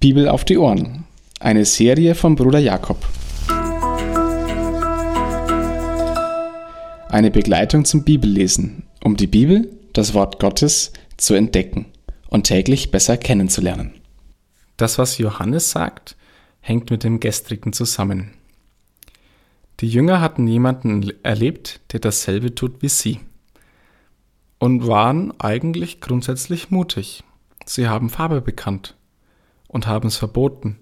Bibel auf die Ohren. Eine Serie von Bruder Jakob. Eine Begleitung zum Bibellesen, um die Bibel, das Wort Gottes, zu entdecken und täglich besser kennenzulernen. Das, was Johannes sagt, hängt mit dem gestrigen zusammen. Die Jünger hatten jemanden erlebt, der dasselbe tut wie sie und waren eigentlich grundsätzlich mutig. Sie haben Farbe bekannt und haben es verboten.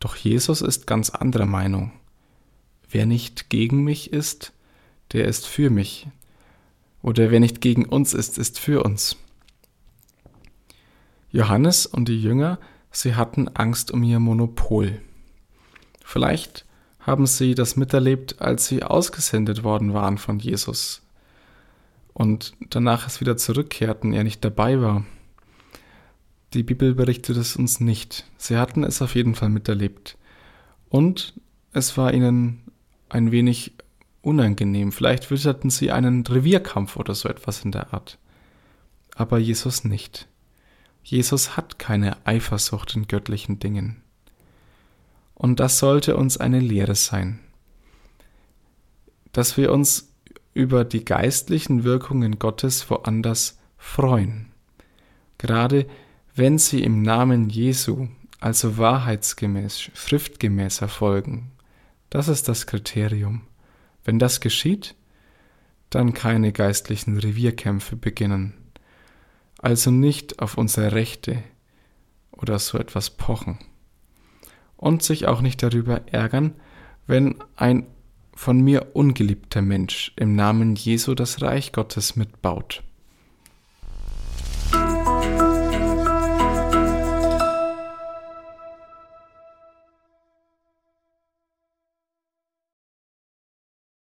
Doch Jesus ist ganz anderer Meinung. Wer nicht gegen mich ist, der ist für mich. Oder wer nicht gegen uns ist, ist für uns. Johannes und die Jünger, sie hatten Angst um ihr Monopol. Vielleicht haben sie das miterlebt, als sie ausgesendet worden waren von Jesus und danach es wieder zurückkehrten, er nicht dabei war. Die Bibel berichtet es uns nicht. Sie hatten es auf jeden Fall miterlebt. Und es war ihnen ein wenig unangenehm. Vielleicht witterten sie einen Revierkampf oder so etwas in der Art. Aber Jesus nicht. Jesus hat keine Eifersucht in göttlichen Dingen. Und das sollte uns eine Lehre sein. Dass wir uns über die geistlichen Wirkungen Gottes woanders freuen. Gerade wenn sie im Namen Jesu, also wahrheitsgemäß, schriftgemäß erfolgen. Das ist das Kriterium. Wenn das geschieht, dann keine geistlichen Revierkämpfe beginnen. Also nicht auf unsere Rechte oder so etwas pochen. Und sich auch nicht darüber ärgern, wenn ein von mir ungeliebter Mensch im Namen Jesu das Reich Gottes mitbaut.